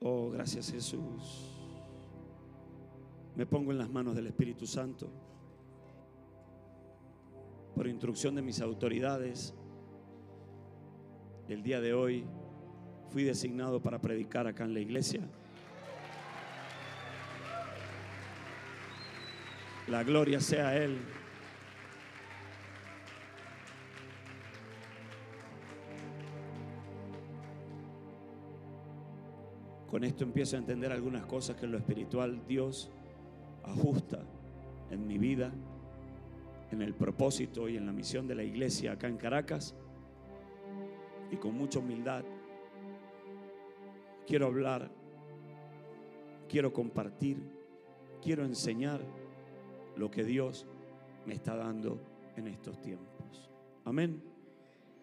Oh, gracias Jesús. Me pongo en las manos del Espíritu Santo. Por instrucción de mis autoridades, el día de hoy fui designado para predicar acá en la iglesia. La gloria sea a Él. Con esto empiezo a entender algunas cosas que en lo espiritual Dios ajusta en mi vida, en el propósito y en la misión de la iglesia acá en Caracas. Y con mucha humildad quiero hablar, quiero compartir, quiero enseñar lo que Dios me está dando en estos tiempos. Amén.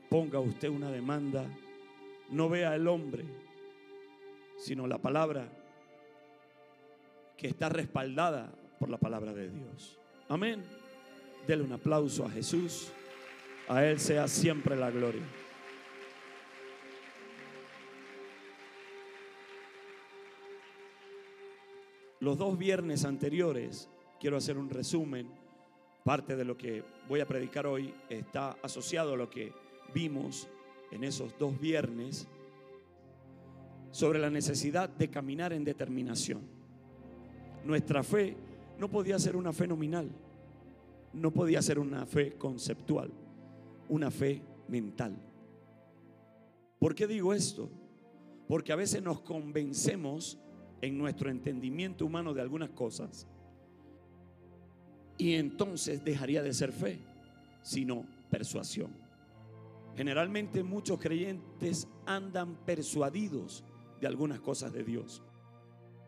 Ponga usted una demanda, no vea al hombre, sino la palabra que está respaldada por la palabra de Dios. Amén. Dele un aplauso a Jesús. A Él sea siempre la gloria. Los dos viernes anteriores, quiero hacer un resumen, parte de lo que voy a predicar hoy está asociado a lo que vimos en esos dos viernes sobre la necesidad de caminar en determinación. Nuestra fe no podía ser una fe nominal, no podía ser una fe conceptual, una fe mental. ¿Por qué digo esto? Porque a veces nos convencemos en nuestro entendimiento humano de algunas cosas y entonces dejaría de ser fe, sino persuasión. Generalmente muchos creyentes andan persuadidos de algunas cosas de Dios.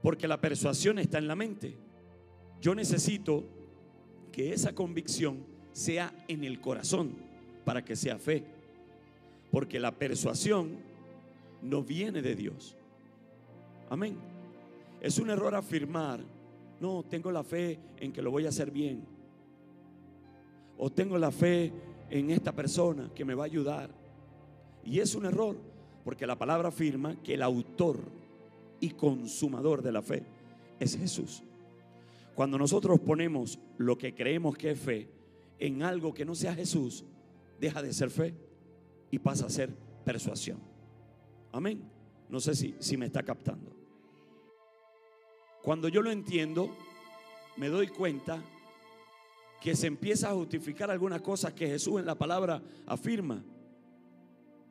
Porque la persuasión está en la mente. Yo necesito que esa convicción sea en el corazón para que sea fe. Porque la persuasión no viene de Dios. Amén. Es un error afirmar, no, tengo la fe en que lo voy a hacer bien. O tengo la fe en esta persona que me va a ayudar. Y es un error porque la palabra afirma que el autor y consumador de la fe es Jesús. Cuando nosotros ponemos lo que creemos que es fe en algo que no sea Jesús, deja de ser fe y pasa a ser persuasión. Amén. No sé si, si me está captando. Cuando yo lo entiendo, me doy cuenta que se empieza a justificar algunas cosas que Jesús en la palabra afirma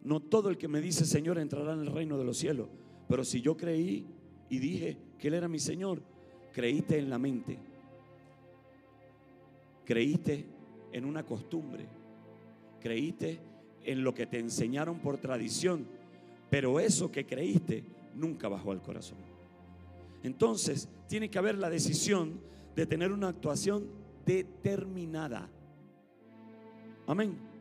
no todo el que me dice Señor entrará en el reino de los cielos. Pero si yo creí y dije que Él era mi Señor, creíste en la mente. Creíste en una costumbre. Creíste en lo que te enseñaron por tradición. Pero eso que creíste nunca bajó al corazón. Entonces tiene que haber la decisión de tener una actuación determinada. Amén.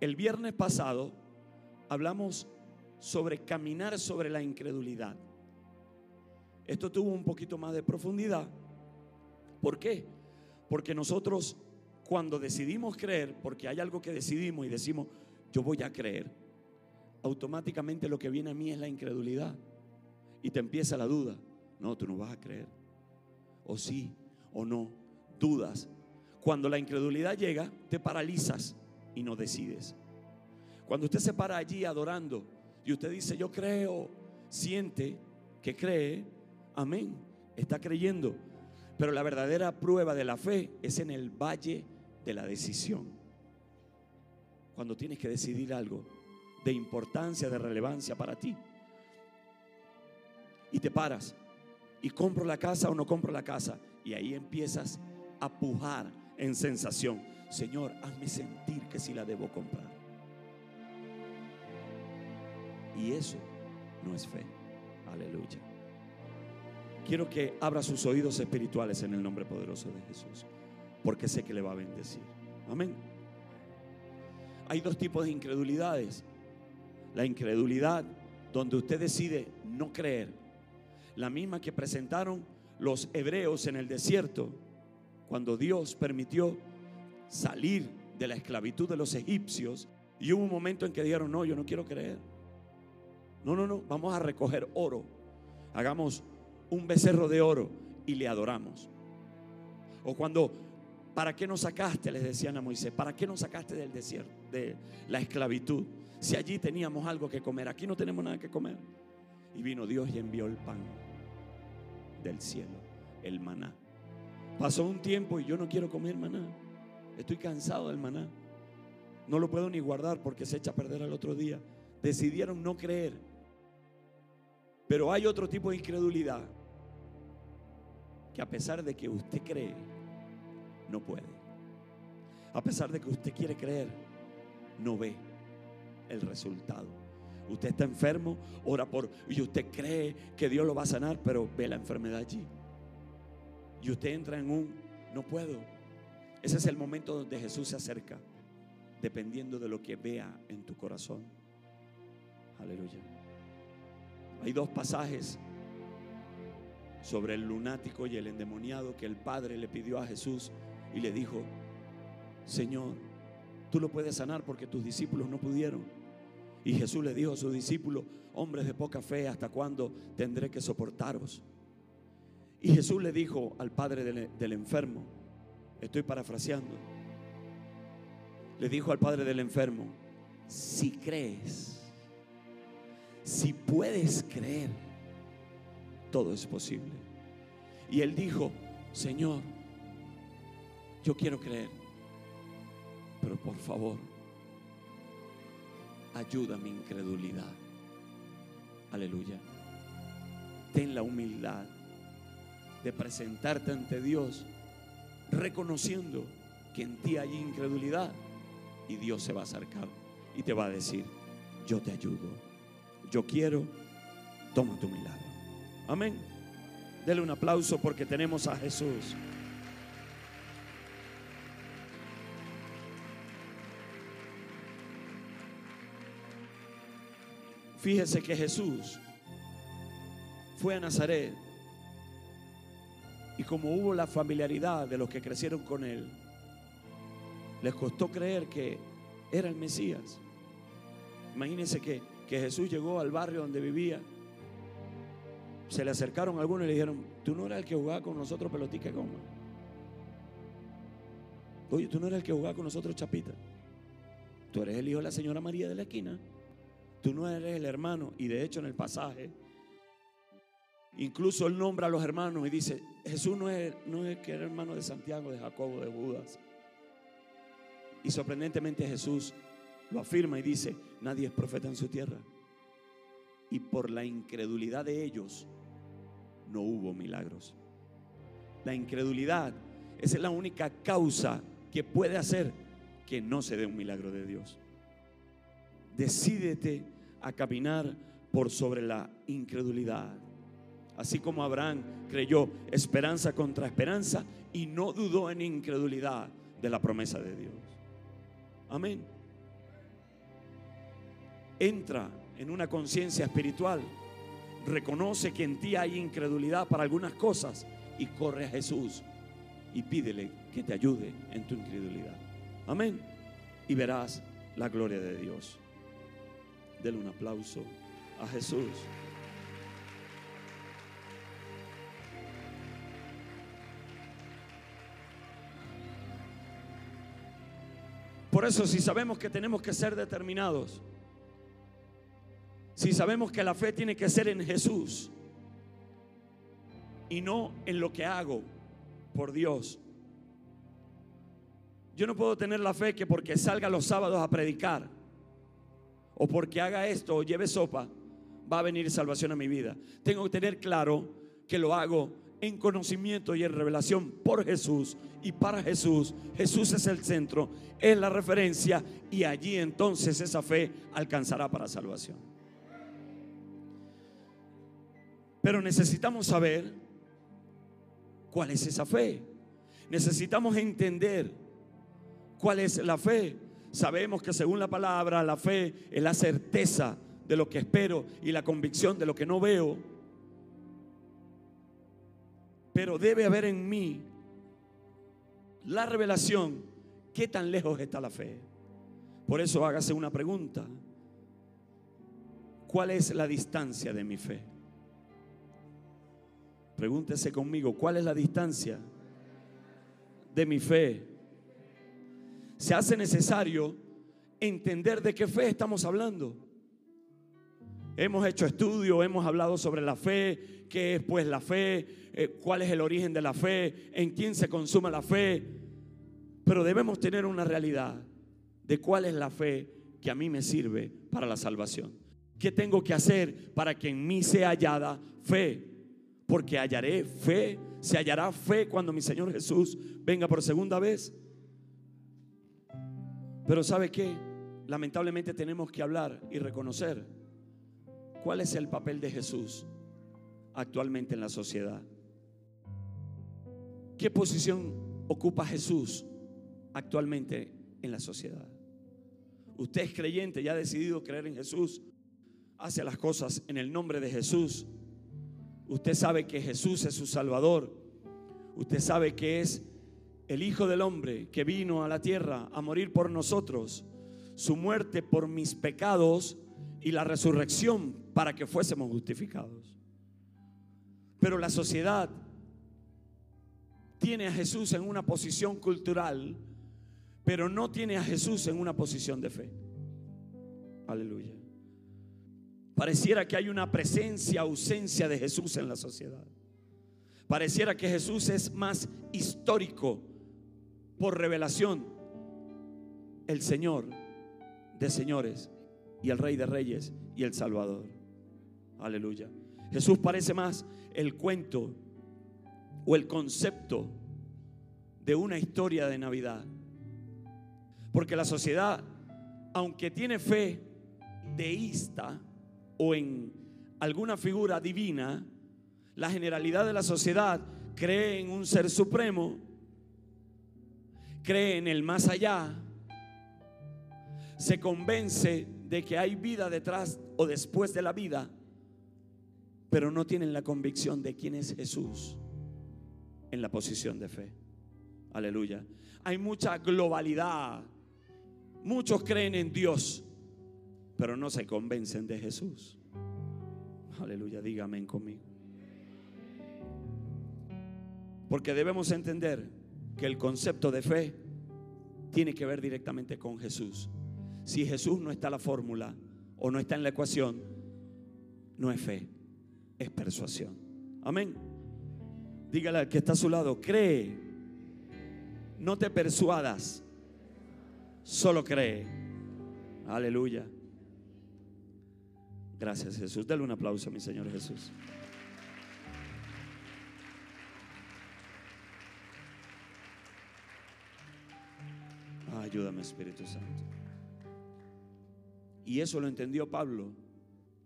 El viernes pasado hablamos sobre caminar sobre la incredulidad. Esto tuvo un poquito más de profundidad. ¿Por qué? Porque nosotros cuando decidimos creer, porque hay algo que decidimos y decimos, yo voy a creer, automáticamente lo que viene a mí es la incredulidad. Y te empieza la duda. No, tú no vas a creer. O sí, o no. Dudas. Cuando la incredulidad llega, te paralizas y no decides. Cuando usted se para allí adorando y usted dice, yo creo, siente que cree, amén, está creyendo. Pero la verdadera prueba de la fe es en el valle de la decisión. Cuando tienes que decidir algo de importancia, de relevancia para ti. Y te paras. Y compro la casa o no compro la casa. Y ahí empiezas a pujar en sensación. Señor, hazme sentir que si la debo comprar. Y eso no es fe. Aleluya. Quiero que abra sus oídos espirituales en el nombre poderoso de Jesús, porque sé que le va a bendecir. Amén. Hay dos tipos de incredulidades. La incredulidad donde usted decide no creer, la misma que presentaron los hebreos en el desierto cuando Dios permitió salir de la esclavitud de los egipcios y hubo un momento en que dijeron, no, yo no quiero creer. No, no, no, vamos a recoger oro. Hagamos un becerro de oro y le adoramos. O cuando, ¿para qué nos sacaste? Les decían a Moisés, ¿para qué nos sacaste del desierto, de la esclavitud? Si allí teníamos algo que comer, aquí no tenemos nada que comer. Y vino Dios y envió el pan del cielo, el maná. Pasó un tiempo y yo no quiero comer maná. Estoy cansado del maná. No lo puedo ni guardar porque se echa a perder al otro día. Decidieron no creer. Pero hay otro tipo de incredulidad que a pesar de que usted cree, no puede. A pesar de que usted quiere creer, no ve el resultado. Usted está enfermo, ora por y usted cree que Dios lo va a sanar, pero ve la enfermedad allí. Y usted entra en un no puedo. Ese es el momento donde Jesús se acerca, dependiendo de lo que vea en tu corazón. Aleluya. Hay dos pasajes sobre el lunático y el endemoniado que el Padre le pidió a Jesús y le dijo, Señor, tú lo puedes sanar porque tus discípulos no pudieron. Y Jesús le dijo a sus discípulos, hombres de poca fe, ¿hasta cuándo tendré que soportaros? Y Jesús le dijo al padre del, del enfermo, estoy parafraseando, le dijo al padre del enfermo, si crees, si puedes creer, todo es posible. Y él dijo, Señor, yo quiero creer, pero por favor, ayuda mi incredulidad. Aleluya. Ten la humildad de presentarte ante Dios reconociendo que en ti hay incredulidad y Dios se va a acercar y te va a decir, yo te ayudo, yo quiero, toma tu milagro. Amén. Dele un aplauso porque tenemos a Jesús. Fíjese que Jesús fue a Nazaret y como hubo la familiaridad de los que crecieron con él, les costó creer que era el Mesías. Imagínense que, que Jesús llegó al barrio donde vivía se le acercaron algunos y le dijeron, tú no eras el que jugaba con nosotros pelotica goma. Oye, tú no eras el que jugaba con nosotros chapita. Tú eres el hijo de la señora María de la esquina. Tú no eres el hermano. Y de hecho en el pasaje, incluso él nombra a los hermanos y dice, Jesús no es, no es que era hermano de Santiago, de Jacobo, de Judas. Y sorprendentemente Jesús lo afirma y dice, nadie es profeta en su tierra. Y por la incredulidad de ellos, no hubo milagros. La incredulidad esa es la única causa que puede hacer que no se dé un milagro de Dios. Decídete a caminar por sobre la incredulidad. Así como Abraham creyó esperanza contra esperanza y no dudó en incredulidad de la promesa de Dios. Amén. Entra en una conciencia espiritual reconoce que en ti hay incredulidad para algunas cosas y corre a Jesús y pídele que te ayude en tu incredulidad. Amén. Y verás la gloria de Dios. Dele un aplauso a Jesús. Eso si sabemos que tenemos que ser determinados, si sabemos que la fe tiene que ser en Jesús y no en lo que hago por Dios. Yo no puedo tener la fe que porque salga los sábados a predicar o porque haga esto o lleve sopa, va a venir salvación a mi vida. Tengo que tener claro que lo hago en conocimiento y en revelación por Jesús y para Jesús. Jesús es el centro, es la referencia y allí entonces esa fe alcanzará para salvación. Pero necesitamos saber cuál es esa fe. Necesitamos entender cuál es la fe. Sabemos que según la palabra, la fe es la certeza de lo que espero y la convicción de lo que no veo. Pero debe haber en mí la revelación qué tan lejos está la fe. Por eso hágase una pregunta. ¿cuál es la distancia de mi fe? Pregúntese conmigo, ¿cuál es la distancia de mi fe? Se hace necesario entender de qué fe estamos hablando. Hemos hecho estudio, hemos hablado sobre la fe, qué es pues la fe, eh, cuál es el origen de la fe, en quién se consuma la fe. Pero debemos tener una realidad de cuál es la fe que a mí me sirve para la salvación. ¿Qué tengo que hacer para que en mí sea hallada fe? Porque hallaré fe, se hallará fe cuando mi Señor Jesús venga por segunda vez. Pero ¿sabe qué? Lamentablemente tenemos que hablar y reconocer cuál es el papel de Jesús actualmente en la sociedad. ¿Qué posición ocupa Jesús actualmente en la sociedad? Usted es creyente y ha decidido creer en Jesús, hace las cosas en el nombre de Jesús. Usted sabe que Jesús es su Salvador. Usted sabe que es el Hijo del Hombre que vino a la tierra a morir por nosotros. Su muerte por mis pecados y la resurrección para que fuésemos justificados. Pero la sociedad tiene a Jesús en una posición cultural, pero no tiene a Jesús en una posición de fe. Aleluya. Pareciera que hay una presencia, ausencia de Jesús en la sociedad. Pareciera que Jesús es más histórico por revelación. El Señor de señores y el Rey de Reyes y el Salvador. Aleluya. Jesús parece más el cuento o el concepto de una historia de Navidad. Porque la sociedad, aunque tiene fe deísta o en alguna figura divina, la generalidad de la sociedad cree en un ser supremo, cree en el más allá, se convence de que hay vida detrás o después de la vida, pero no tienen la convicción de quién es Jesús en la posición de fe. Aleluya. Hay mucha globalidad. Muchos creen en Dios, pero no se convencen de Jesús. Aleluya, dígame conmigo. Porque debemos entender que el concepto de fe tiene que ver directamente con Jesús. Si Jesús no está en la fórmula o no está en la ecuación, no es fe, es persuasión. Amén. Dígale al que está a su lado, cree, no te persuadas, solo cree. Aleluya. Gracias Jesús. Dale un aplauso a mi Señor Jesús. ayúdame Espíritu Santo. Y eso lo entendió Pablo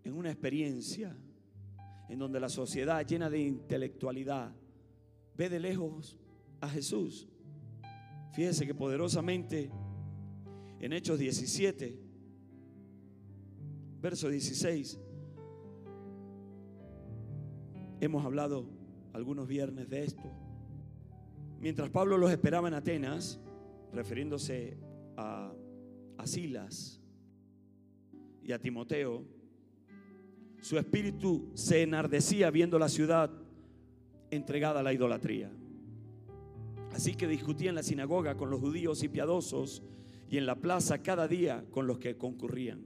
en una experiencia en donde la sociedad llena de intelectualidad ve de lejos a Jesús. Fíjese que poderosamente en Hechos 17, verso 16, hemos hablado algunos viernes de esto. Mientras Pablo los esperaba en Atenas, refiriéndose a, a Silas, y a Timoteo, su espíritu se enardecía viendo la ciudad entregada a la idolatría. Así que discutía en la sinagoga con los judíos y piadosos y en la plaza cada día con los que concurrían.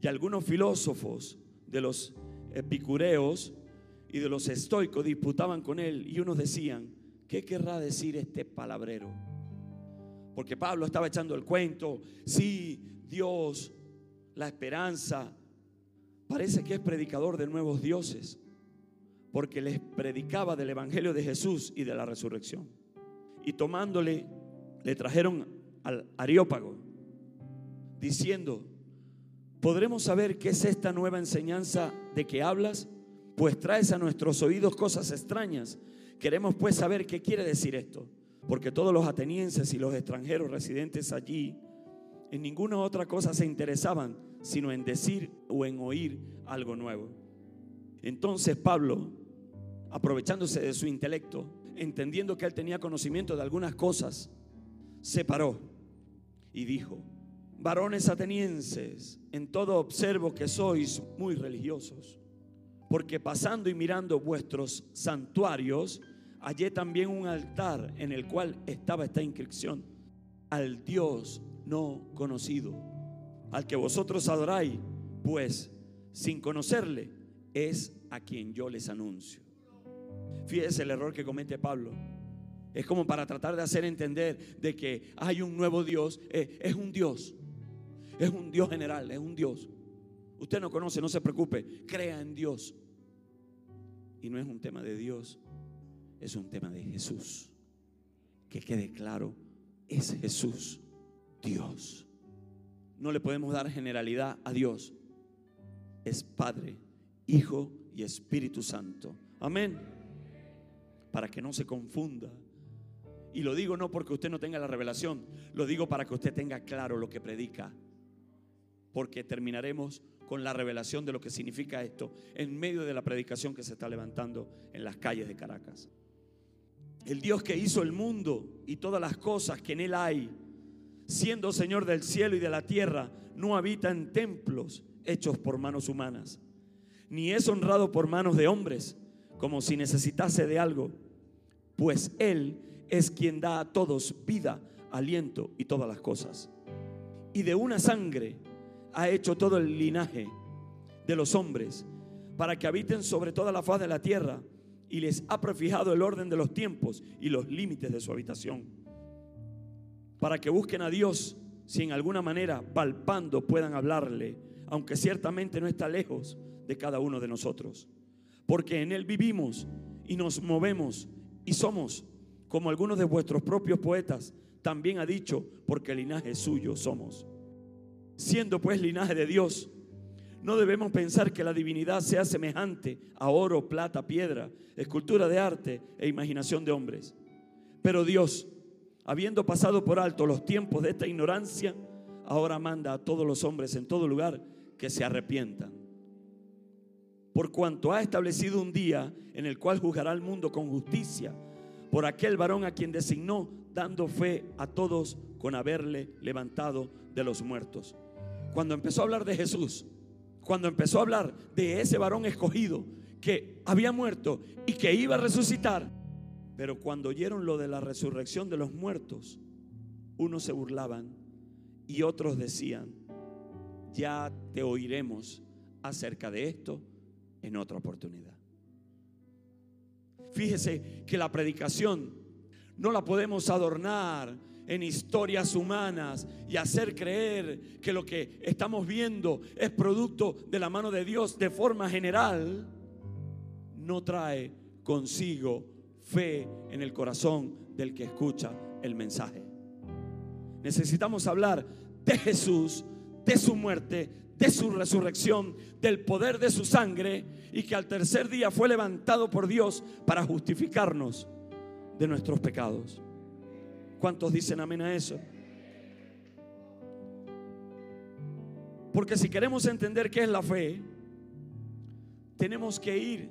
Y algunos filósofos de los epicureos y de los estoicos disputaban con él y unos decían, ¿qué querrá decir este palabrero? Porque Pablo estaba echando el cuento, sí, Dios la esperanza. Parece que es predicador de nuevos dioses, porque les predicaba del Evangelio de Jesús y de la resurrección. Y tomándole, le trajeron al Areópago, diciendo, ¿podremos saber qué es esta nueva enseñanza de que hablas? Pues traes a nuestros oídos cosas extrañas. Queremos pues saber qué quiere decir esto, porque todos los atenienses y los extranjeros residentes allí en ninguna otra cosa se interesaban, sino en decir o en oír algo nuevo. Entonces Pablo, aprovechándose de su intelecto, entendiendo que él tenía conocimiento de algunas cosas, se paró y dijo, varones atenienses, en todo observo que sois muy religiosos, porque pasando y mirando vuestros santuarios, hallé también un altar en el cual estaba esta inscripción, al Dios no conocido, al que vosotros adoráis, pues sin conocerle es a quien yo les anuncio. Fíjese el error que comete Pablo. Es como para tratar de hacer entender de que hay un nuevo Dios. Eh, es un Dios. Es un Dios general, es un Dios. Usted no conoce, no se preocupe. Crea en Dios. Y no es un tema de Dios, es un tema de Jesús. Que quede claro, es Jesús, Dios. No le podemos dar generalidad a Dios. Es Padre, Hijo y Espíritu Santo. Amén. Para que no se confunda. Y lo digo no porque usted no tenga la revelación, lo digo para que usted tenga claro lo que predica. Porque terminaremos con la revelación de lo que significa esto en medio de la predicación que se está levantando en las calles de Caracas. El Dios que hizo el mundo y todas las cosas que en él hay, siendo Señor del cielo y de la tierra, no habita en templos hechos por manos humanas, ni es honrado por manos de hombres, como si necesitase de algo, pues Él es quien da a todos vida, aliento y todas las cosas. Y de una sangre ha hecho todo el linaje de los hombres, para que habiten sobre toda la faz de la tierra y les ha prefijado el orden de los tiempos y los límites de su habitación. Para que busquen a Dios si en alguna manera palpando puedan hablarle, aunque ciertamente no está lejos de cada uno de nosotros. Porque en Él vivimos y nos movemos y somos, como algunos de vuestros propios poetas también ha dicho, porque linaje suyo somos. Siendo pues linaje de Dios, no debemos pensar que la divinidad sea semejante a oro, plata, piedra, escultura de arte e imaginación de hombres. Pero Dios, habiendo pasado por alto los tiempos de esta ignorancia, ahora manda a todos los hombres en todo lugar que se arrepientan. Por cuanto ha establecido un día en el cual juzgará al mundo con justicia por aquel varón a quien designó, dando fe a todos con haberle levantado de los muertos. Cuando empezó a hablar de Jesús, cuando empezó a hablar de ese varón escogido que había muerto y que iba a resucitar. Pero cuando oyeron lo de la resurrección de los muertos, unos se burlaban y otros decían, ya te oiremos acerca de esto en otra oportunidad. Fíjese que la predicación no la podemos adornar en historias humanas y hacer creer que lo que estamos viendo es producto de la mano de Dios de forma general, no trae consigo fe en el corazón del que escucha el mensaje. Necesitamos hablar de Jesús, de su muerte, de su resurrección, del poder de su sangre y que al tercer día fue levantado por Dios para justificarnos de nuestros pecados. ¿Cuántos dicen amén a eso? Porque si queremos entender qué es la fe, tenemos que ir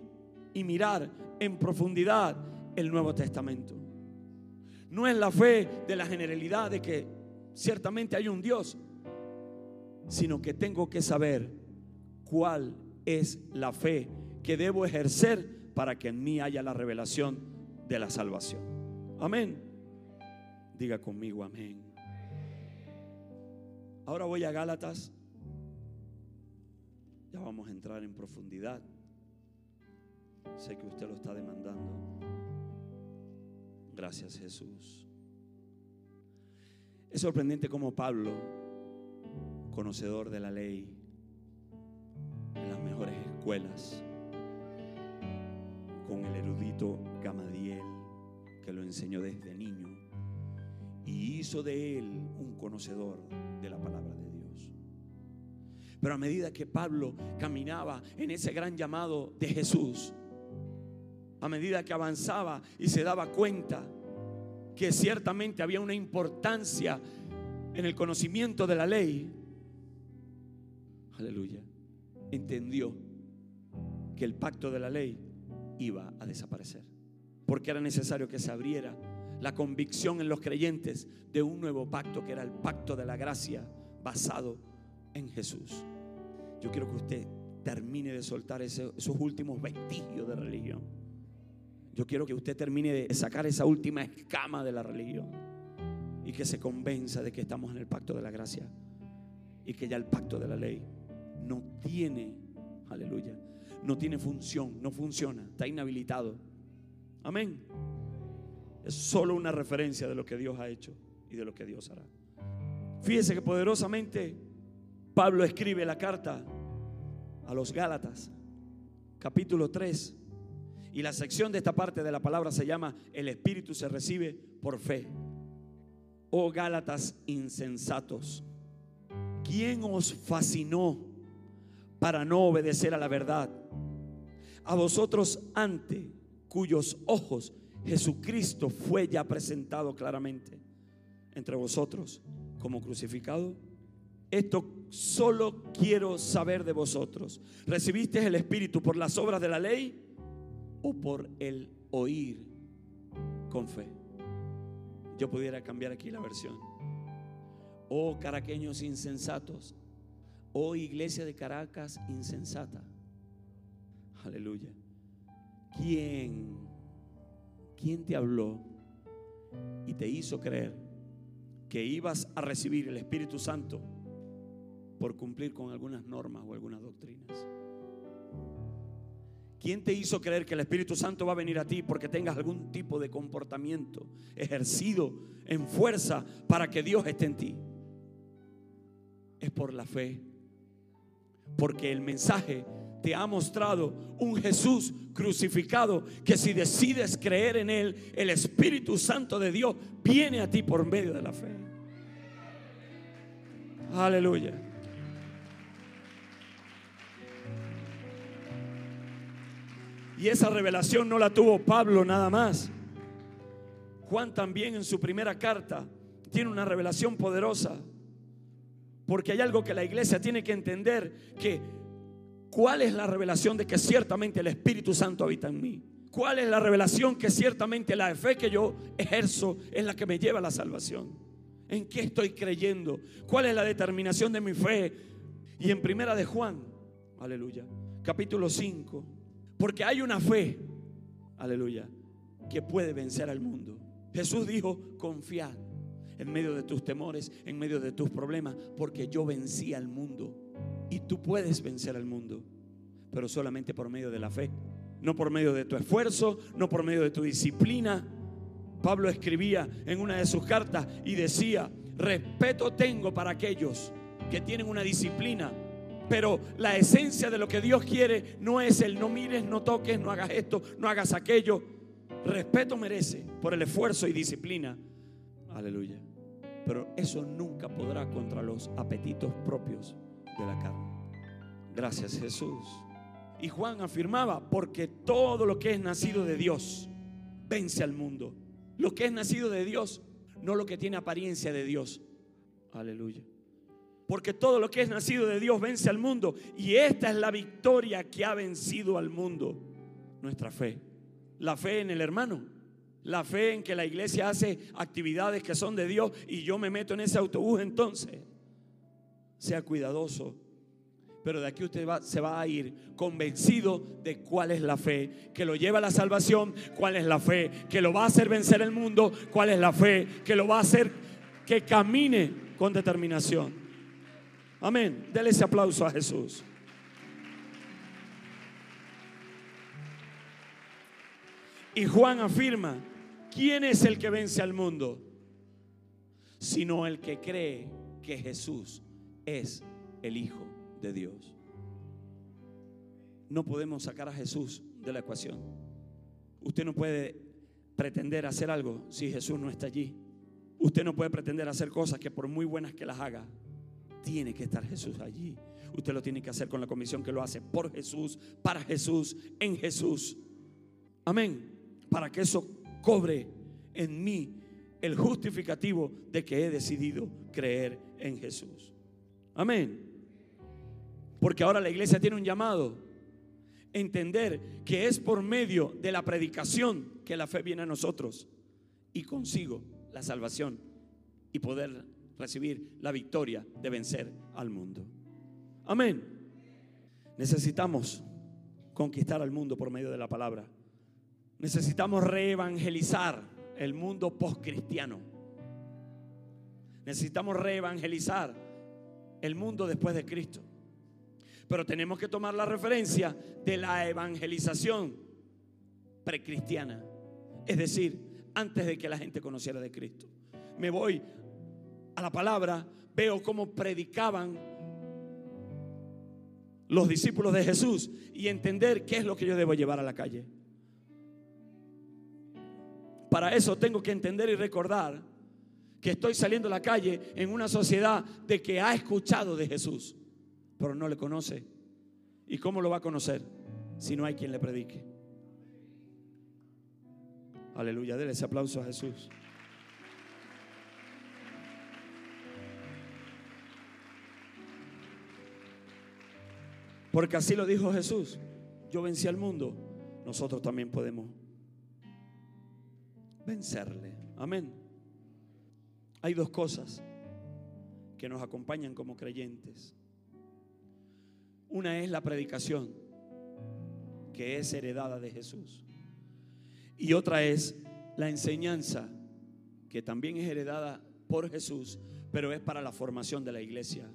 y mirar en profundidad el Nuevo Testamento. No es la fe de la generalidad de que ciertamente hay un Dios, sino que tengo que saber cuál es la fe que debo ejercer para que en mí haya la revelación de la salvación. Amén. Diga conmigo amén. Ahora voy a Gálatas. Ya vamos a entrar en profundidad. Sé que usted lo está demandando. Gracias Jesús. Es sorprendente como Pablo, conocedor de la ley, en las mejores escuelas, con el erudito Gamadiel, que lo enseñó desde niño, y hizo de él un conocedor de la palabra de Dios. Pero a medida que Pablo caminaba en ese gran llamado de Jesús, a medida que avanzaba y se daba cuenta que ciertamente había una importancia en el conocimiento de la ley, aleluya, entendió que el pacto de la ley iba a desaparecer, porque era necesario que se abriera la convicción en los creyentes de un nuevo pacto que era el pacto de la gracia basado en Jesús. Yo quiero que usted termine de soltar esos últimos vestigios de religión. Yo quiero que usted termine de sacar esa última escama de la religión y que se convenza de que estamos en el pacto de la gracia y que ya el pacto de la ley no tiene, aleluya, no tiene función, no funciona, está inhabilitado. Amén. Es solo una referencia de lo que Dios ha hecho y de lo que Dios hará. Fíjese que poderosamente Pablo escribe la carta a los Gálatas, capítulo 3. Y la sección de esta parte de la palabra se llama El Espíritu se recibe por fe. Oh Gálatas insensatos, ¿quién os fascinó para no obedecer a la verdad? A vosotros ante cuyos ojos Jesucristo fue ya presentado claramente entre vosotros como crucificado. Esto solo quiero saber de vosotros. ¿Recibiste el Espíritu por las obras de la ley o por el oír con fe? Yo pudiera cambiar aquí la versión. Oh caraqueños insensatos. Oh iglesia de Caracas insensata. Aleluya. ¿Quién? ¿Quién te habló y te hizo creer que ibas a recibir el Espíritu Santo por cumplir con algunas normas o algunas doctrinas? ¿Quién te hizo creer que el Espíritu Santo va a venir a ti porque tengas algún tipo de comportamiento ejercido en fuerza para que Dios esté en ti? Es por la fe. Porque el mensaje te ha mostrado un Jesús crucificado que si decides creer en Él, el Espíritu Santo de Dios viene a ti por medio de la fe. Aleluya. Y esa revelación no la tuvo Pablo nada más. Juan también en su primera carta tiene una revelación poderosa. Porque hay algo que la iglesia tiene que entender, que cuál es la revelación de que ciertamente el Espíritu Santo habita en mí. ¿Cuál es la revelación que ciertamente la fe que yo ejerzo es la que me lleva a la salvación? ¿En qué estoy creyendo? ¿Cuál es la determinación de mi fe? Y en primera de Juan, aleluya, capítulo 5, porque hay una fe, aleluya, que puede vencer al mundo. Jesús dijo, confiad en medio de tus temores, en medio de tus problemas, porque yo vencí al mundo. Y tú puedes vencer al mundo, pero solamente por medio de la fe, no por medio de tu esfuerzo, no por medio de tu disciplina. Pablo escribía en una de sus cartas y decía, respeto tengo para aquellos que tienen una disciplina, pero la esencia de lo que Dios quiere no es el no mires, no toques, no hagas esto, no hagas aquello. Respeto merece por el esfuerzo y disciplina. Aleluya. Pero eso nunca podrá contra los apetitos propios de la carne. Gracias Jesús. Y Juan afirmaba, porque todo lo que es nacido de Dios vence al mundo. Lo que es nacido de Dios, no lo que tiene apariencia de Dios. Aleluya. Porque todo lo que es nacido de Dios vence al mundo. Y esta es la victoria que ha vencido al mundo. Nuestra fe. La fe en el hermano. La fe en que la iglesia hace actividades que son de Dios y yo me meto en ese autobús entonces. Sea cuidadoso. Pero de aquí usted se va a ir convencido de cuál es la fe que lo lleva a la salvación, cuál es la fe que lo va a hacer vencer el mundo, cuál es la fe que lo va a hacer que camine con determinación. Amén. Dele ese aplauso a Jesús. Y Juan afirma, ¿quién es el que vence al mundo? Sino el que cree que Jesús es el Hijo de Dios. No podemos sacar a Jesús de la ecuación. Usted no puede pretender hacer algo si Jesús no está allí. Usted no puede pretender hacer cosas que por muy buenas que las haga, tiene que estar Jesús allí. Usted lo tiene que hacer con la comisión que lo hace por Jesús, para Jesús, en Jesús. Amén. Para que eso cobre en mí el justificativo de que he decidido creer en Jesús. Amén. Porque ahora la iglesia tiene un llamado. Entender que es por medio de la predicación que la fe viene a nosotros y consigo la salvación y poder recibir la victoria de vencer al mundo. Amén. Necesitamos conquistar al mundo por medio de la palabra. Necesitamos reevangelizar el mundo postcristiano. Necesitamos reevangelizar el mundo después de Cristo. Pero tenemos que tomar la referencia de la evangelización precristiana. Es decir, antes de que la gente conociera de Cristo. Me voy a la palabra, veo cómo predicaban los discípulos de Jesús y entender qué es lo que yo debo llevar a la calle. Para eso tengo que entender y recordar que estoy saliendo a la calle en una sociedad de que ha escuchado de Jesús, pero no le conoce. ¿Y cómo lo va a conocer si no hay quien le predique? Aleluya, déle ese aplauso a Jesús. Porque así lo dijo Jesús. Yo vencí al mundo. Nosotros también podemos vencerle. Amén. Hay dos cosas que nos acompañan como creyentes. Una es la predicación, que es heredada de Jesús. Y otra es la enseñanza, que también es heredada por Jesús, pero es para la formación de la iglesia.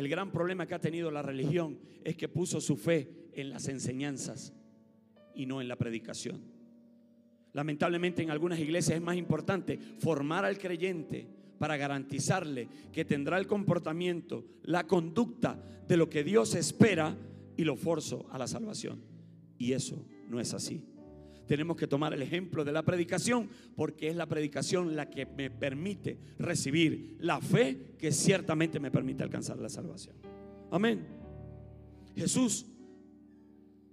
El gran problema que ha tenido la religión es que puso su fe en las enseñanzas y no en la predicación. Lamentablemente en algunas iglesias es más importante formar al creyente para garantizarle que tendrá el comportamiento, la conducta de lo que Dios espera y lo forzo a la salvación. Y eso no es así tenemos que tomar el ejemplo de la predicación porque es la predicación la que me permite recibir la fe que ciertamente me permite alcanzar la salvación. Amén. Jesús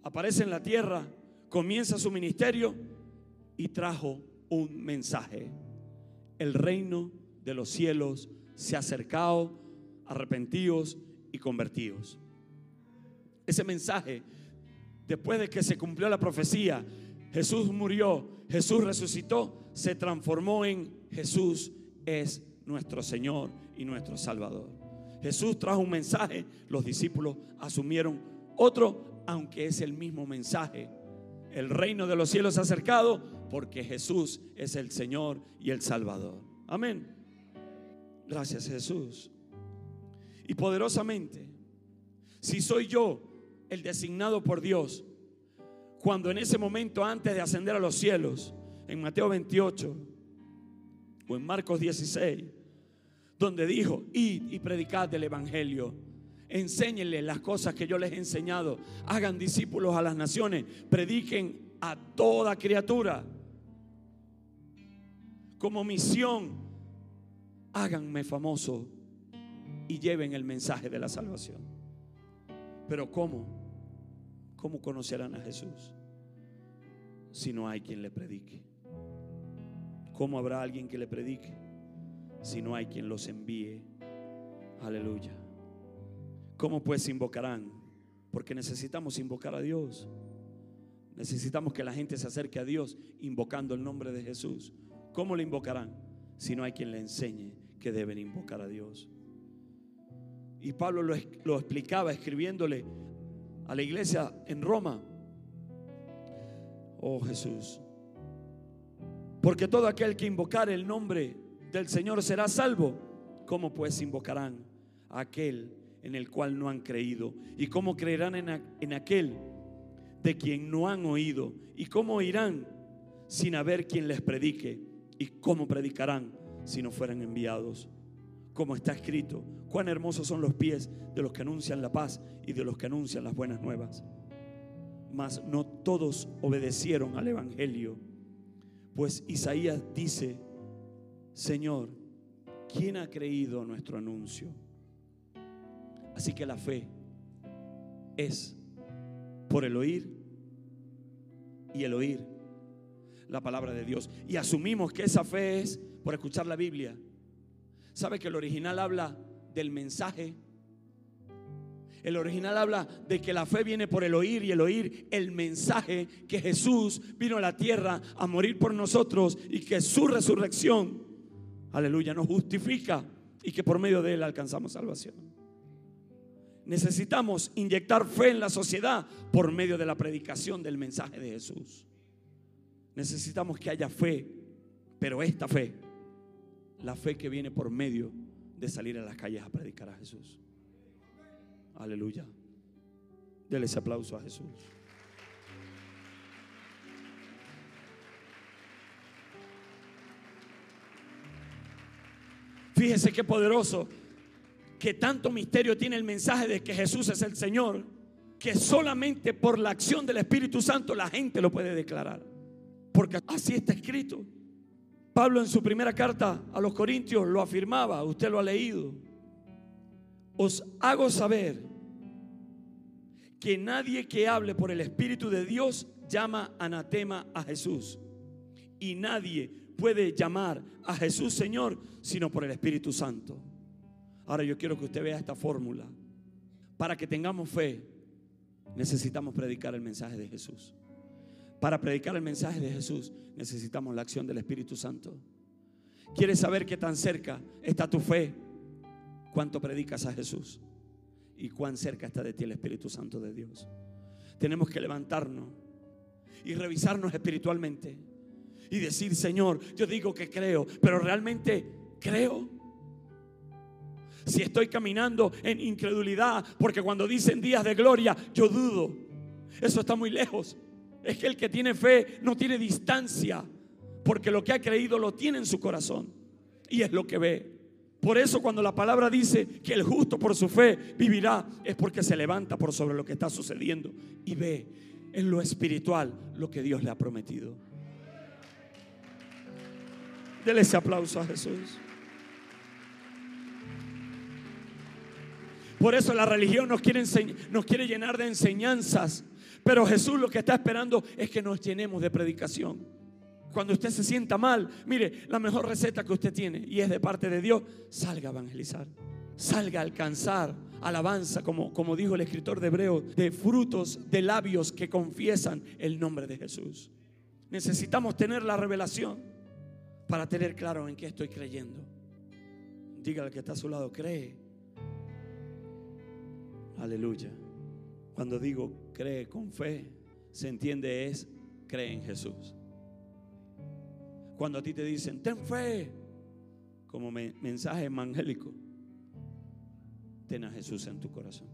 aparece en la tierra, comienza su ministerio y trajo un mensaje. El reino de los cielos se ha acercado, arrepentidos y convertidos. Ese mensaje, después de que se cumplió la profecía, Jesús murió, Jesús resucitó, se transformó en Jesús es nuestro Señor y nuestro Salvador. Jesús trajo un mensaje, los discípulos asumieron otro, aunque es el mismo mensaje. El reino de los cielos se ha acercado porque Jesús es el Señor y el Salvador. Amén. Gracias Jesús. Y poderosamente, si soy yo el designado por Dios cuando en ese momento antes de ascender a los cielos, en Mateo 28 o en Marcos 16, donde dijo, id y predicad el Evangelio, enséñenles las cosas que yo les he enseñado, hagan discípulos a las naciones, prediquen a toda criatura. Como misión, háganme famoso y lleven el mensaje de la salvación. Pero ¿cómo? ¿cómo conocerán a Jesús si no hay quien le predique? ¿Cómo habrá alguien que le predique si no hay quien los envíe? Aleluya. ¿Cómo pues invocarán? Porque necesitamos invocar a Dios. Necesitamos que la gente se acerque a Dios invocando el nombre de Jesús. ¿Cómo le invocarán si no hay quien le enseñe que deben invocar a Dios? Y Pablo lo, lo explicaba escribiéndole a la iglesia en Roma. Oh Jesús. Porque todo aquel que invocar el nombre del Señor será salvo. ¿Cómo pues invocarán a aquel en el cual no han creído? ¿Y cómo creerán en, aquel de quien no han oído? ¿Y cómo oirán sin haber quien les predique? ¿Y cómo predicarán si no fueran enviados? Como está escrito, Cuán hermosos son los pies de los que anuncian la paz y de los que anuncian las buenas nuevas. Mas no todos obedecieron al Evangelio. Pues Isaías dice, Señor, ¿quién ha creído nuestro anuncio? Así que la fe es por el oír y el oír la palabra de Dios. Y asumimos que esa fe es por escuchar la Biblia. ¿Sabe que el original habla del mensaje. El original habla de que la fe viene por el oír y el oír el mensaje que Jesús vino a la tierra a morir por nosotros y que su resurrección, aleluya, nos justifica y que por medio de él alcanzamos salvación. Necesitamos inyectar fe en la sociedad por medio de la predicación del mensaje de Jesús. Necesitamos que haya fe, pero esta fe, la fe que viene por medio de salir a las calles a predicar a Jesús. Aleluya. Dele ese aplauso a Jesús. Fíjese qué poderoso que tanto misterio tiene el mensaje de que Jesús es el Señor, que solamente por la acción del Espíritu Santo la gente lo puede declarar. Porque así está escrito. Pablo en su primera carta a los Corintios lo afirmaba, usted lo ha leído. Os hago saber que nadie que hable por el Espíritu de Dios llama anatema a Jesús. Y nadie puede llamar a Jesús Señor sino por el Espíritu Santo. Ahora yo quiero que usted vea esta fórmula. Para que tengamos fe, necesitamos predicar el mensaje de Jesús. Para predicar el mensaje de Jesús, necesitamos la acción del Espíritu Santo. ¿Quieres saber qué tan cerca está tu fe? ¿Cuánto predicas a Jesús? ¿Y cuán cerca está de ti el Espíritu Santo de Dios? Tenemos que levantarnos y revisarnos espiritualmente y decir, Señor, yo digo que creo, pero realmente creo. Si estoy caminando en incredulidad, porque cuando dicen días de gloria, yo dudo. Eso está muy lejos. Es que el que tiene fe no tiene distancia, porque lo que ha creído lo tiene en su corazón y es lo que ve. Por eso cuando la palabra dice que el justo por su fe vivirá, es porque se levanta por sobre lo que está sucediendo y ve en lo espiritual lo que Dios le ha prometido. Dele ese aplauso a Jesús. Por eso la religión nos quiere, nos quiere llenar de enseñanzas. Pero Jesús lo que está esperando es que nos llenemos de predicación. Cuando usted se sienta mal, mire, la mejor receta que usted tiene y es de parte de Dios, salga a evangelizar. Salga a alcanzar alabanza, como, como dijo el escritor de Hebreo, de frutos de labios que confiesan el nombre de Jesús. Necesitamos tener la revelación para tener claro en qué estoy creyendo. Dígale que está a su lado, cree. Aleluya. Cuando digo cree con fe, se entiende es cree en Jesús. Cuando a ti te dicen, ten fe, como mensaje evangélico, ten a Jesús en tu corazón.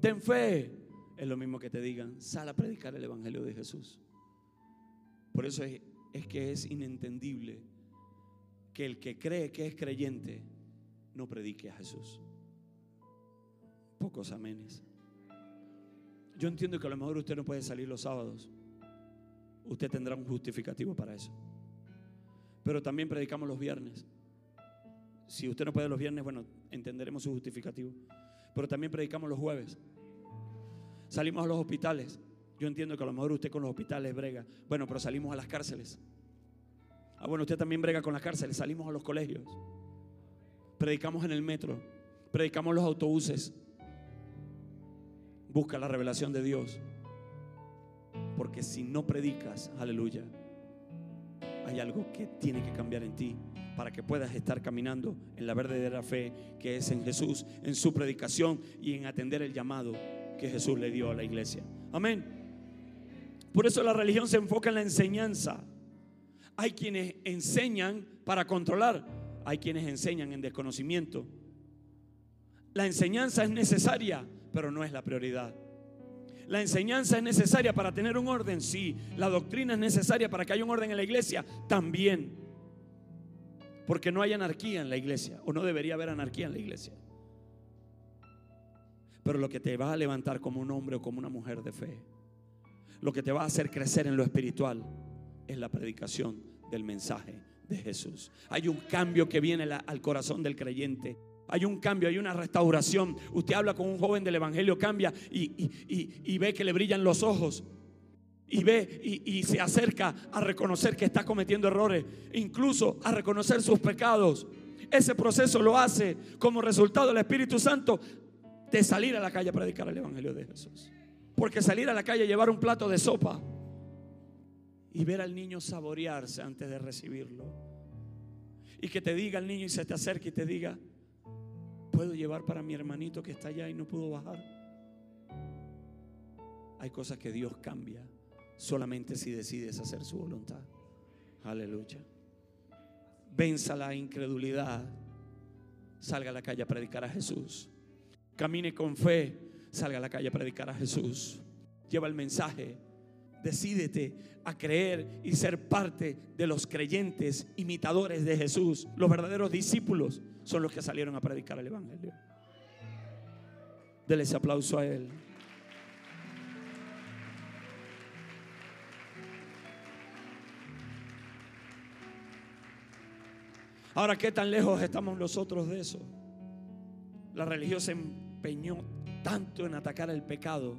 Ten fe, es lo mismo que te digan, sal a predicar el Evangelio de Jesús. Por eso es es que es inentendible que el que cree que es creyente no predique a Jesús. Pocos amenes. Yo entiendo que a lo mejor usted no puede salir los sábados. Usted tendrá un justificativo para eso. Pero también predicamos los viernes. Si usted no puede los viernes, bueno, entenderemos su justificativo. Pero también predicamos los jueves. Salimos a los hospitales. Yo entiendo que a lo mejor usted con los hospitales brega. Bueno, pero salimos a las cárceles. Ah, bueno, usted también brega con las cárceles. Salimos a los colegios. Predicamos en el metro. Predicamos en los autobuses. Busca la revelación de Dios. Porque si no predicas, aleluya, hay algo que tiene que cambiar en ti para que puedas estar caminando en la verdadera fe que es en Jesús, en su predicación y en atender el llamado que Jesús le dio a la iglesia. Amén. Por eso la religión se enfoca en la enseñanza. Hay quienes enseñan para controlar, hay quienes enseñan en desconocimiento. La enseñanza es necesaria, pero no es la prioridad. La enseñanza es necesaria para tener un orden, sí. La doctrina es necesaria para que haya un orden en la iglesia, también. Porque no hay anarquía en la iglesia, o no debería haber anarquía en la iglesia. Pero lo que te va a levantar como un hombre o como una mujer de fe lo que te va a hacer crecer en lo espiritual es la predicación del mensaje de Jesús. Hay un cambio que viene al corazón del creyente. Hay un cambio, hay una restauración. Usted habla con un joven del Evangelio, cambia y, ve que le brillan los ojos. Y ve y, se acerca a reconocer que está cometiendo errores, incluso a reconocer sus pecados. Ese proceso lo hace como resultado del Espíritu Santo de salir a la calle a predicar el Evangelio de Jesús. Porque salir a la calle, llevar un plato de sopa y ver al niño saborearse antes de recibirlo. Y que te diga el niño y se te acerque y te diga, ¿puedo llevar para mi hermanito que está allá y no pudo bajar? Hay cosas que Dios cambia solamente si decides hacer su voluntad. Aleluya. Venza la incredulidad. Salga a la calle a predicar a Jesús. Camine con fe. Salga a la calle a predicar a Jesús. Lleva el mensaje. Decídete a creer y ser parte de los creyentes imitadores de Jesús. Los verdaderos discípulos son los que salieron a predicar el Evangelio. Dele ese aplauso a Él. Ahora, ¿qué tan lejos estamos nosotros de eso? La religión se empeñó tanto en atacar el pecado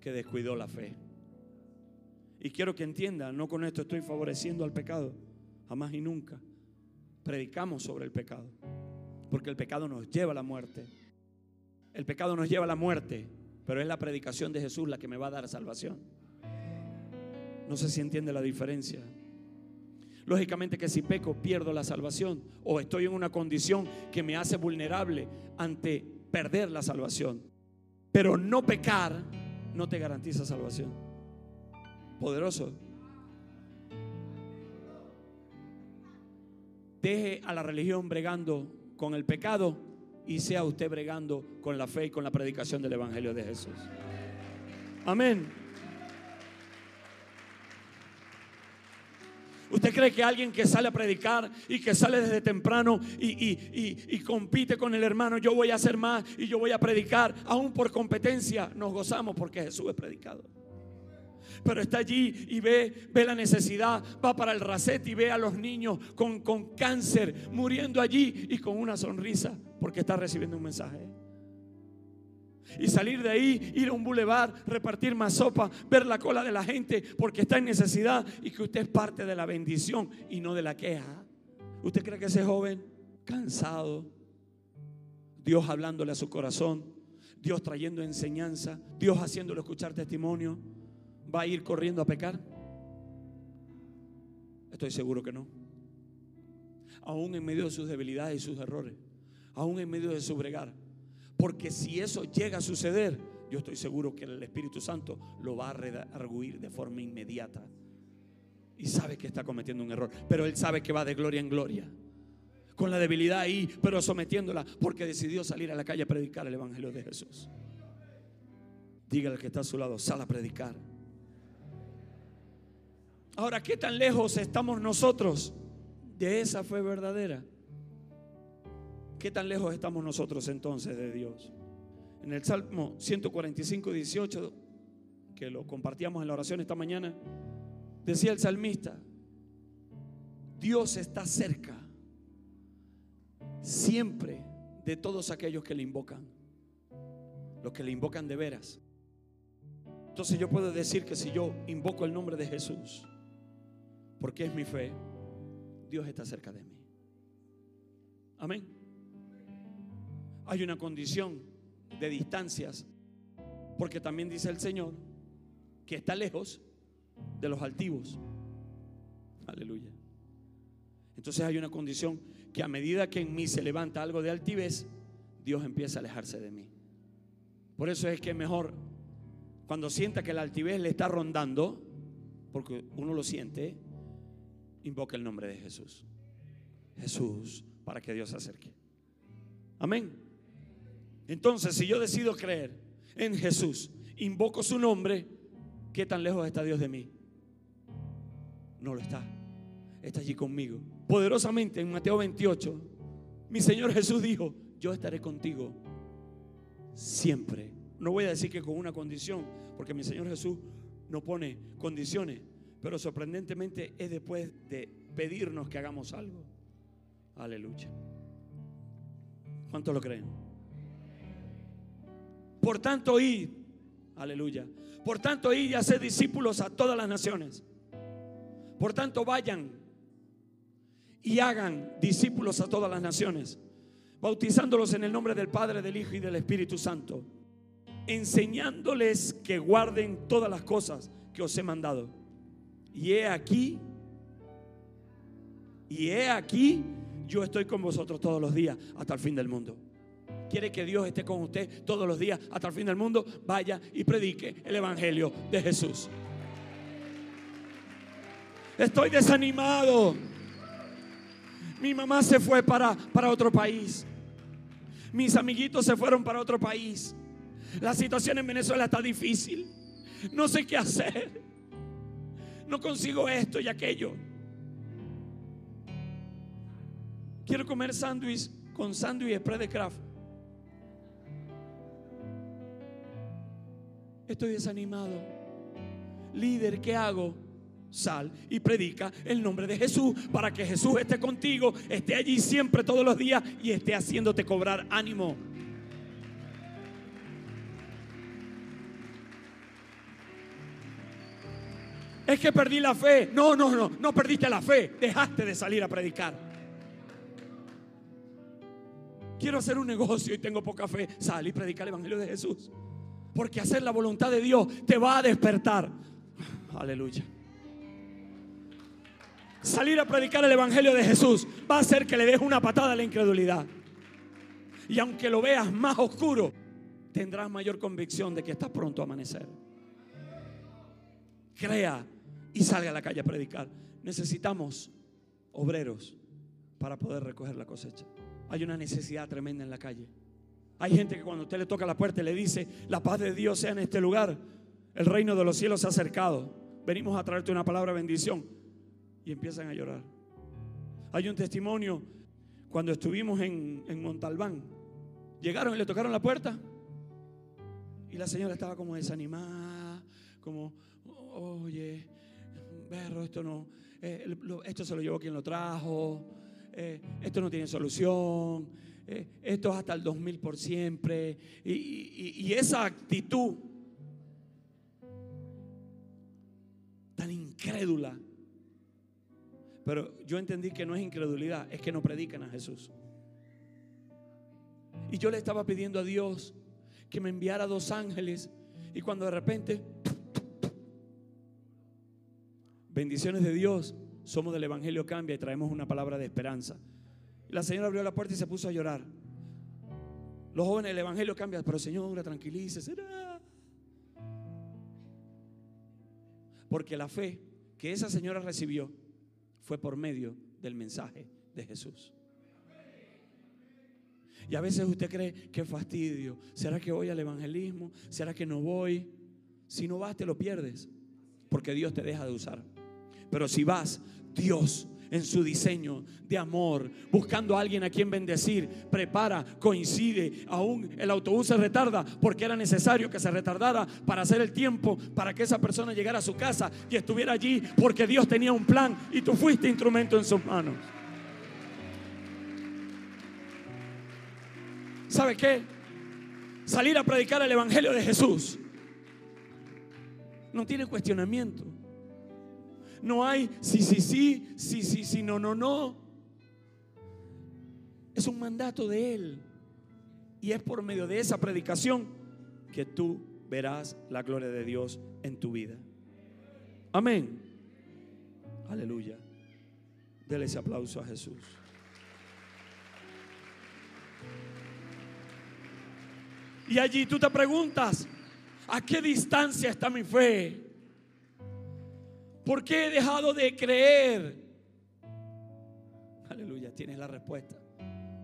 que descuidó la fe. Y quiero que entiendan, no con esto estoy favoreciendo al pecado, jamás y nunca. Predicamos sobre el pecado, porque el pecado nos lleva a la muerte. El pecado nos lleva a la muerte, pero es la predicación de Jesús la que me va a dar salvación. No sé si entiende la diferencia. Lógicamente que si peco pierdo la salvación o estoy en una condición que me hace vulnerable ante perder la salvación. Pero no pecar no te garantiza salvación. Poderoso. Deje a la religión bregando con el pecado y sea usted bregando con la fe y con la predicación del Evangelio de Jesús. Amén. ¿Usted cree que alguien que sale a predicar y que sale desde temprano y, compite con el hermano, yo voy a hacer más y yo voy a predicar, aún por competencia, nos gozamos porque Jesús es predicado? Pero está allí y ve, ve la necesidad, va para el racete y ve a los niños con, con cáncer muriendo allí y con una sonrisa porque está recibiendo un mensaje y salir de ahí, ir a un bulevar, repartir más sopa, ver la cola de la gente porque está en necesidad y que usted es parte de la bendición y no de la queja. ¿Usted cree que ese joven cansado, Dios hablándole a su corazón, Dios trayendo enseñanza, Dios haciéndolo escuchar testimonio, va a ir corriendo a pecar? Estoy seguro que no. Aún en medio de sus debilidades y sus errores, aún en medio de su bregar, porque si eso llega a suceder, yo estoy seguro que el Espíritu Santo lo va a redarguir de forma inmediata. Y sabe que está cometiendo un error, pero él sabe que va de gloria en gloria. Con la debilidad ahí, pero sometiéndola, porque decidió salir a la calle a predicar el Evangelio de Jesús. Dígale que está a su lado, sal a predicar. Ahora, ¿qué tan lejos estamos nosotros de esa fe verdadera? ¿Qué tan lejos estamos nosotros entonces de Dios? En el Salmo 145, 18, que lo compartíamos en la oración esta mañana, decía el salmista, Dios está cerca siempre de todos aquellos que le invocan, los que le invocan de veras. Entonces yo puedo decir que si yo invoco el nombre de Jesús, porque es mi fe, Dios está cerca de mí. Amén hay una condición de distancias, porque también dice el Señor que está lejos de los altivos. Aleluya. Entonces hay una condición que a medida que en mí se levanta algo de altivez, Dios empieza a alejarse de mí. Por eso es que mejor cuando sienta que la altivez le está rondando, porque uno lo siente, invoca el nombre de Jesús. Jesús, para que Dios se acerque. Amén. Entonces, si yo decido creer en Jesús, invoco su nombre, ¿qué tan lejos está Dios de mí? No lo está. Está allí conmigo. Poderosamente en Mateo 28, mi Señor Jesús dijo, yo estaré contigo siempre. No voy a decir que con una condición, porque mi Señor Jesús no pone condiciones, pero sorprendentemente es después de pedirnos que hagamos algo. Aleluya. ¿Cuántos lo creen? Por tanto, id, aleluya. Por tanto, id y haced discípulos a todas las naciones. Por tanto, vayan y hagan discípulos a todas las naciones, bautizándolos en el nombre del Padre, del Hijo y del Espíritu Santo, enseñándoles que guarden todas las cosas que os he mandado. Y he aquí, Y he aquí, yo estoy con vosotros todos los días hasta el fin del mundo. Quiere que Dios esté con usted todos los días hasta el fin del mundo. Vaya y predique el Evangelio de Jesús. Estoy desanimado. Mi mamá se fue para, para otro país. Mis amiguitos se fueron para otro país. La situación en Venezuela está difícil. No sé qué hacer. No consigo esto y aquello. Quiero comer sándwich con sándwich spray de craft. Estoy desanimado. Líder, ¿qué hago? Sal y predica el nombre de Jesús para que Jesús esté contigo, esté allí siempre todos los días y esté haciéndote cobrar ánimo. Es que perdí la fe. No, no, no, no perdiste la fe. Dejaste de salir a predicar. Quiero hacer un negocio y tengo poca fe. Sal y predica el Evangelio de Jesús. Porque hacer la voluntad de Dios te va a despertar. Aleluya. Salir a predicar el Evangelio de Jesús va a hacer que le des una patada a la incredulidad. Y aunque lo veas más oscuro, tendrás mayor convicción de que estás pronto a amanecer. Crea y salga a la calle a predicar. Necesitamos obreros para poder recoger la cosecha. Hay una necesidad tremenda en la calle. Hay gente que cuando usted le toca la puerta y le dice, la paz de Dios sea en este lugar, el reino de los cielos se ha acercado. Venimos a traerte una palabra de bendición. Y empiezan a llorar. Hay un testimonio cuando estuvimos en, en Montalbán. Llegaron y le tocaron la puerta. Y la señora estaba como desanimada, como, oye, perro, esto no, eh, esto se lo llevó quien lo trajo, eh, esto no tiene solución, eh, esto es hasta el 2000 por siempre. Y, esa actitud tan incrédula. Pero yo entendí que no es incredulidad, es que no predican a Jesús. Y yo le estaba pidiendo a Dios que me enviara dos ángeles. Y cuando de repente, bendiciones de Dios, somos del Evangelio Cambia y traemos una palabra de esperanza. La señora abrió la puerta y se puso a llorar. Los jóvenes del Evangelio cambian, pero señora, tranquilícese. Porque la fe que esa señora recibió fue por medio del mensaje de Jesús. Y a veces usted cree que fastidio. ¿Será que voy al evangelismo? ¿Será que no voy? Si no vas, te lo pierdes. Porque Dios te deja de usar. Pero si vas, Dios en su diseño de amor, buscando a alguien a quien bendecir, prepara, coincide, aún el autobús se retarda porque era necesario que se retardara para hacer el tiempo, para que esa persona llegara a su casa y estuviera allí porque Dios tenía un plan y tú fuiste instrumento en sus manos. ¿Sabe qué? Salir a predicar el Evangelio de Jesús no tiene cuestionamiento. No hay sí, sí, sí, sí, sí, sí, no, no, no. Es un mandato de Él. Y es por medio de esa predicación que tú verás la gloria de Dios en tu vida. Amén. Aleluya. Dele ese aplauso a Jesús. Y allí tú te preguntas, ¿a qué distancia está mi fe? ¿Por qué he dejado de creer? Aleluya, tienes la respuesta.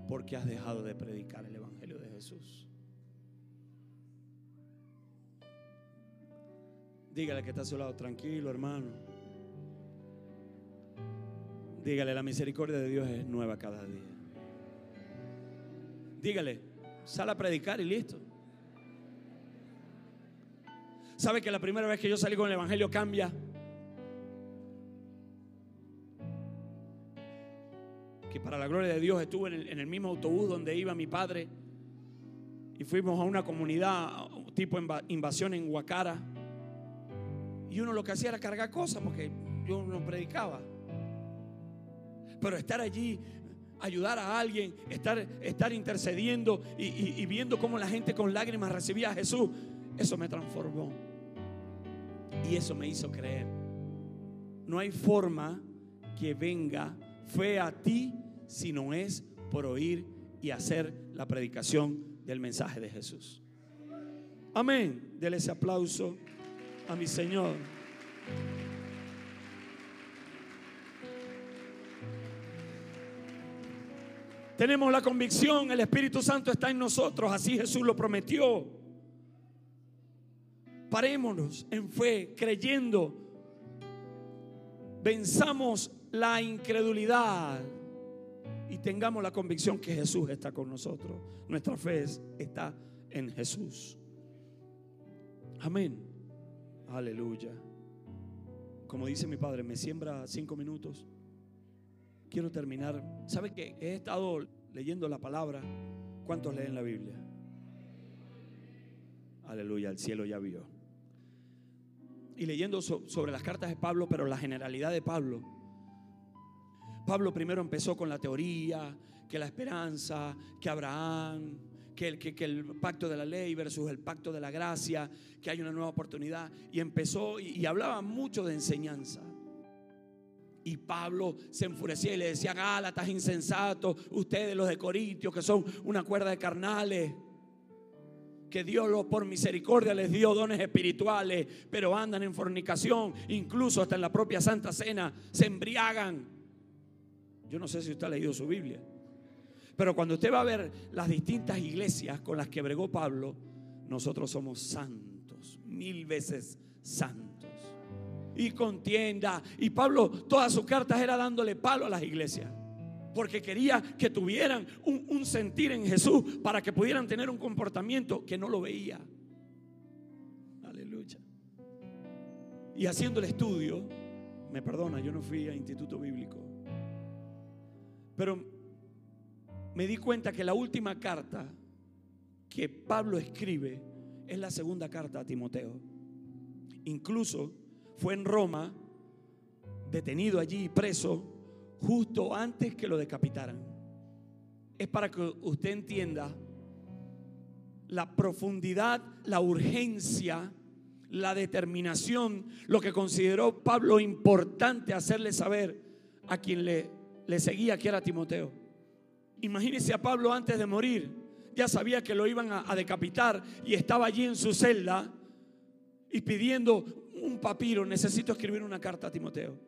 Porque has dejado de predicar el Evangelio de Jesús. Dígale que está a su lado, tranquilo hermano. Dígale, la misericordia de Dios es nueva cada día. Dígale, sal a predicar y listo. ¿Sabe que la primera vez que yo salí con el Evangelio cambia? Que para la gloria de Dios estuve en el, mismo autobús donde iba mi padre y fuimos a una comunidad tipo invasión en Huacara. Y uno lo que hacía era cargar cosas porque yo no predicaba. Pero estar allí, ayudar a alguien, estar, estar intercediendo y, y viendo cómo la gente con lágrimas recibía a Jesús, eso me transformó. Y eso me hizo creer. No hay forma que venga fe a ti si no es por oír y hacer la predicación del mensaje de Jesús. Amén. Dele ese aplauso a mi Señor. Tenemos la convicción, el Espíritu Santo está en nosotros, así Jesús lo prometió. Parémonos en fe, creyendo. Venzamos la incredulidad y tengamos la convicción que Jesús está con nosotros. Nuestra fe está en Jesús. Amén. Aleluya. Como dice mi padre, me siembra cinco minutos. Quiero terminar. ¿Sabe que he estado leyendo la palabra? ¿Cuántos leen la Biblia? Aleluya, el cielo ya vio. Y leyendo sobre las cartas de Pablo, pero la generalidad de Pablo. Pablo primero empezó con la teoría, que la esperanza, que Abraham, que el, pacto de la ley versus el pacto de la gracia, que hay una nueva oportunidad. Y empezó y, y hablaba mucho de enseñanza. Y Pablo se enfurecía y le decía, Gálatas insensatos, ustedes los de Corintios, que son una cuerda de carnales, que Dios por misericordia les dio dones espirituales, pero andan en fornicación, incluso hasta en la propia Santa Cena, se embriagan. Yo no sé si usted ha leído su Biblia. Pero cuando usted va a ver las distintas iglesias con las que bregó Pablo, nosotros somos santos, mil veces santos. Y contienda. Y Pablo, todas sus cartas era dándole palo a las iglesias. Porque quería que tuvieran un, un sentir en Jesús para que pudieran tener un comportamiento que no lo veía. Aleluya. Y haciendo el estudio, me perdona, yo no fui a instituto bíblico. Pero me di cuenta que la última carta que Pablo escribe es la segunda carta a Timoteo. Incluso fue en Roma, detenido allí, preso, justo antes que lo decapitaran. Es para que usted entienda la profundidad, la urgencia, la determinación, lo que consideró Pablo importante hacerle saber a quien le, le seguía, que era Timoteo. Imagínese a Pablo antes de morir. Ya sabía que lo iban a, decapitar y estaba allí en su celda y pidiendo un papiro. Necesito escribir una carta a Timoteo.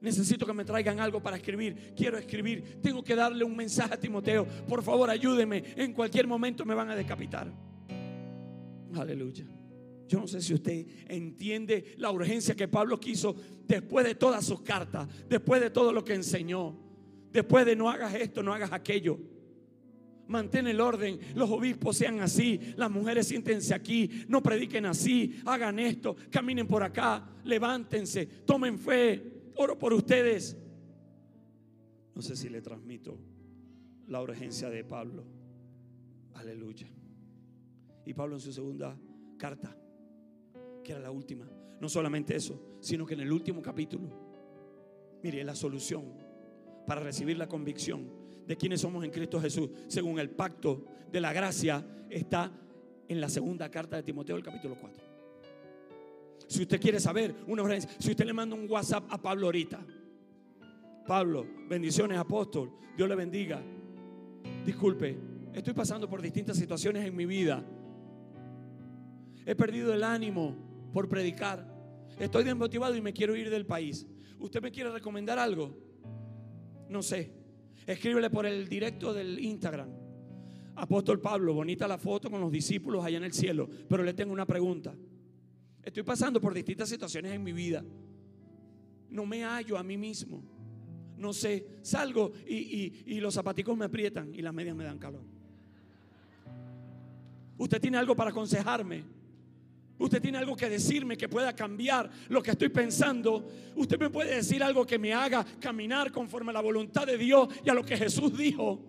Necesito que me traigan algo para escribir. Quiero escribir. Tengo que darle un mensaje a Timoteo. Por favor, ayúdeme. En cualquier momento me van a decapitar. Aleluya. Yo no sé si usted entiende la urgencia que Pablo quiso después de todas sus cartas, después de todo lo que enseñó. Después de no hagas esto, no hagas aquello. Mantén el orden. Los obispos sean así. Las mujeres siéntense aquí. No prediquen así. Hagan esto. Caminen por acá. Levántense. Tomen fe. Oro por ustedes. No sé si le transmito la urgencia de Pablo. Aleluya. Y Pablo en su segunda carta, que era la última, no solamente eso, sino que en el último capítulo, mire la solución para recibir la convicción de quiénes somos en Cristo Jesús, según el pacto de la gracia, está en la segunda carta de Timoteo, el capítulo 4. Si usted quiere saber una urgencia, si usted le manda un WhatsApp a Pablo ahorita, Pablo, bendiciones apóstol, Dios le bendiga. Disculpe, estoy pasando por distintas situaciones en mi vida. He perdido el ánimo por predicar. Estoy desmotivado y me quiero ir del país. ¿Usted me quiere recomendar algo? No sé. Escríbele por el directo del Instagram. Apóstol Pablo, bonita la foto con los discípulos allá en el cielo, pero le tengo una pregunta. Estoy pasando por distintas situaciones en mi vida. No me hallo a mí mismo. No sé, salgo y, y los zapaticos me aprietan y las medias me dan calor. Usted tiene algo para aconsejarme. Usted tiene algo que decirme que pueda cambiar lo que estoy pensando. Usted me puede decir algo que me haga caminar conforme a la voluntad de Dios y a lo que Jesús dijo.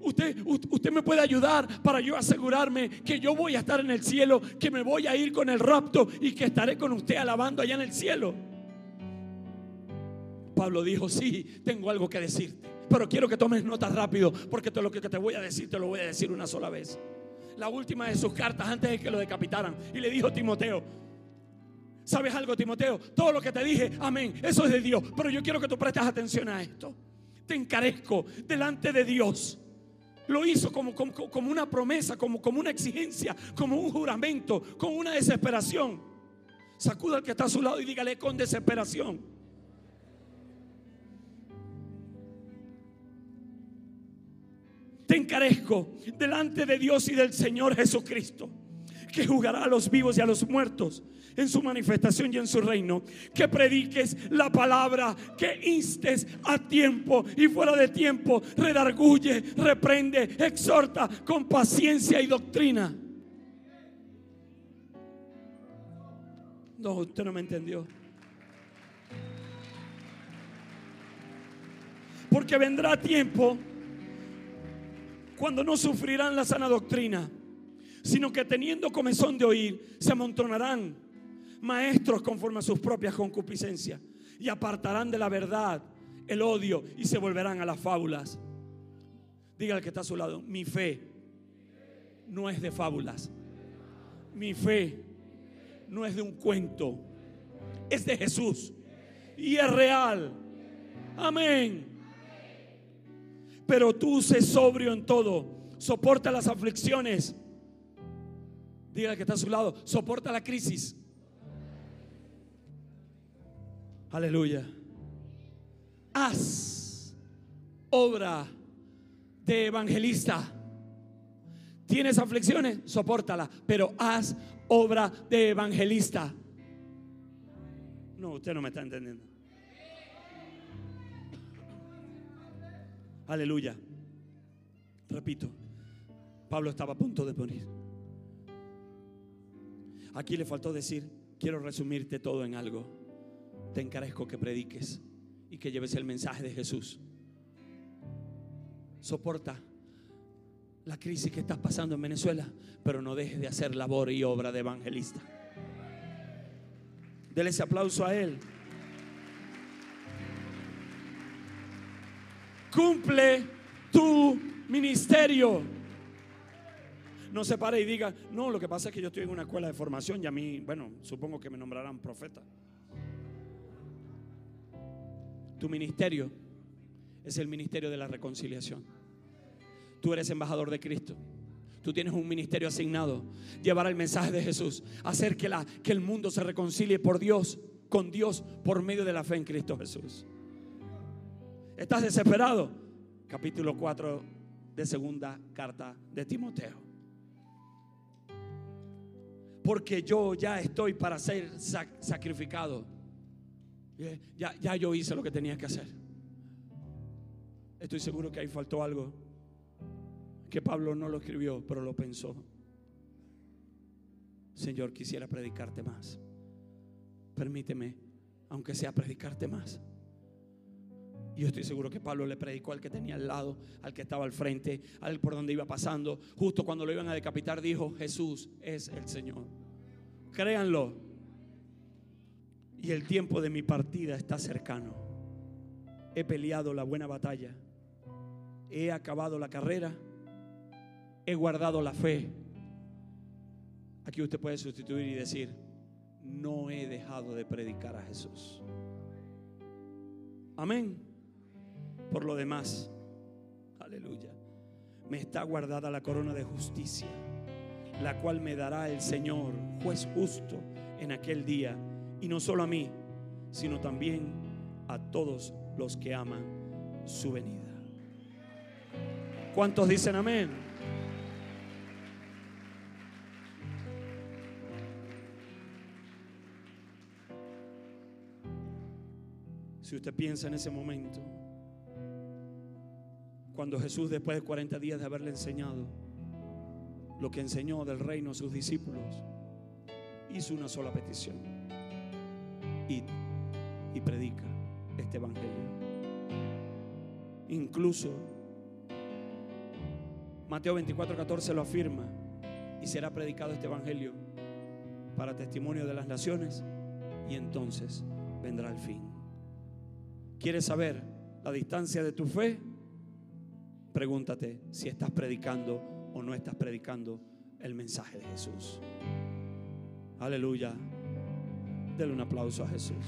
Usted, usted me puede ayudar para yo asegurarme que yo voy a estar en el cielo, que me voy a ir con el rapto y que estaré con usted alabando allá en el cielo. Pablo dijo, sí, tengo algo que decirte, pero quiero que tomes notas rápido porque todo lo que te voy a decir te lo voy a decir una sola vez la última de sus cartas antes de que lo decapitaran. Y le dijo Timoteo, ¿sabes algo Timoteo? Todo lo que te dije, amén, eso es de Dios. Pero yo quiero que tú prestes atención a esto. te encarezco delante de Dios. Lo hizo como, como, como una promesa, como, como una exigencia, como un juramento, con una desesperación. Sacuda al que está a su lado y dígale con desesperación. Te encarezco delante de Dios y del Señor Jesucristo, que jugará a los vivos y a los muertos en su manifestación y en su reino. Que prediques la palabra, que instes a tiempo y fuera de tiempo, redarguye, reprende, exhorta con paciencia y doctrina. No, usted no me entendió. Porque vendrá tiempo cuando no sufrirán la sana doctrina, sino que teniendo comezón de oír, se amontonarán maestros conforme a sus propias concupiscencias y apartarán de la verdad el odio y se volverán a las fábulas. Diga al que está a su lado, mi fe no es de fábulas. Mi fe no es de un cuento, es de Jesús y es real. Amén. Pero tú sé sobrio en todo, soporta las aflicciones. Diga al que está a su lado, soporta la crisis. Aleluya. Haz obra de evangelista. ¿Tienes aflicciones? Sopórtala, pero haz obra de evangelista. No, usted no me está entendiendo. Aleluya. Repito, Pablo estaba a punto de morir. Aquí le faltó decir, quiero resumirte todo en algo te encarezco que prediques y que lleves el mensaje de Jesús. Soporta la crisis que estás pasando en Venezuela, pero no dejes de hacer labor y obra de evangelista. Dele ese aplauso a Él. Cumple tu ministerio. No se pare y diga, no, lo que pasa es que yo estoy en una escuela de formación y a mí, bueno, supongo que me nombrarán profeta. Tu ministerio es el ministerio de la reconciliación. Tú eres embajador de Cristo. Tú tienes un ministerio asignado, llevar el mensaje de Jesús, hacer que, la, que el mundo se reconcilie por Dios, con Dios, por medio de la fe en Cristo Jesús. ¿Estás desesperado? Capítulo 4 de segunda carta de Timoteo. Porque yo ya estoy para ser sacrificado ya, ya yo hice lo que tenía que hacer. Estoy seguro que ahí faltó algo que Pablo no lo escribió, pero lo pensó. Señor, quisiera predicarte más. Permíteme, aunque sea predicarte más. Yo estoy seguro que Pablo le predicó al que tenía al lado, al que estaba al frente, al por donde iba pasando. Justo cuando lo iban a decapitar, dijo: Jesús es el Señor. Créanlo y el tiempo de mi partida está cercano. He peleado la buena batalla, he acabado la carrera, he guardado la fe. Aquí usted puede sustituir y decir, no he dejado de predicar a Jesús. Amén. Por lo demás, aleluya, me está guardada la corona de justicia, la cual me dará el Señor, juez justo, en aquel día y no solo a mí, sino también a todos los que aman su venida. ¿Cuántos dicen amén? Si usted piensa en ese momento, cuando Jesús después de 40 días de haberle enseñado lo que enseñó del reino a sus discípulos, hizo una sola petición y predica este evangelio. Incluso Mateo 24, 14 lo afirma y será predicado este evangelio para testimonio de las naciones y entonces vendrá el fin. ¿Quieres saber la distancia de tu fe? Pregúntate si estás predicando o no estás predicando el mensaje de Jesús. Aleluya. Dele un aplauso a Jesús.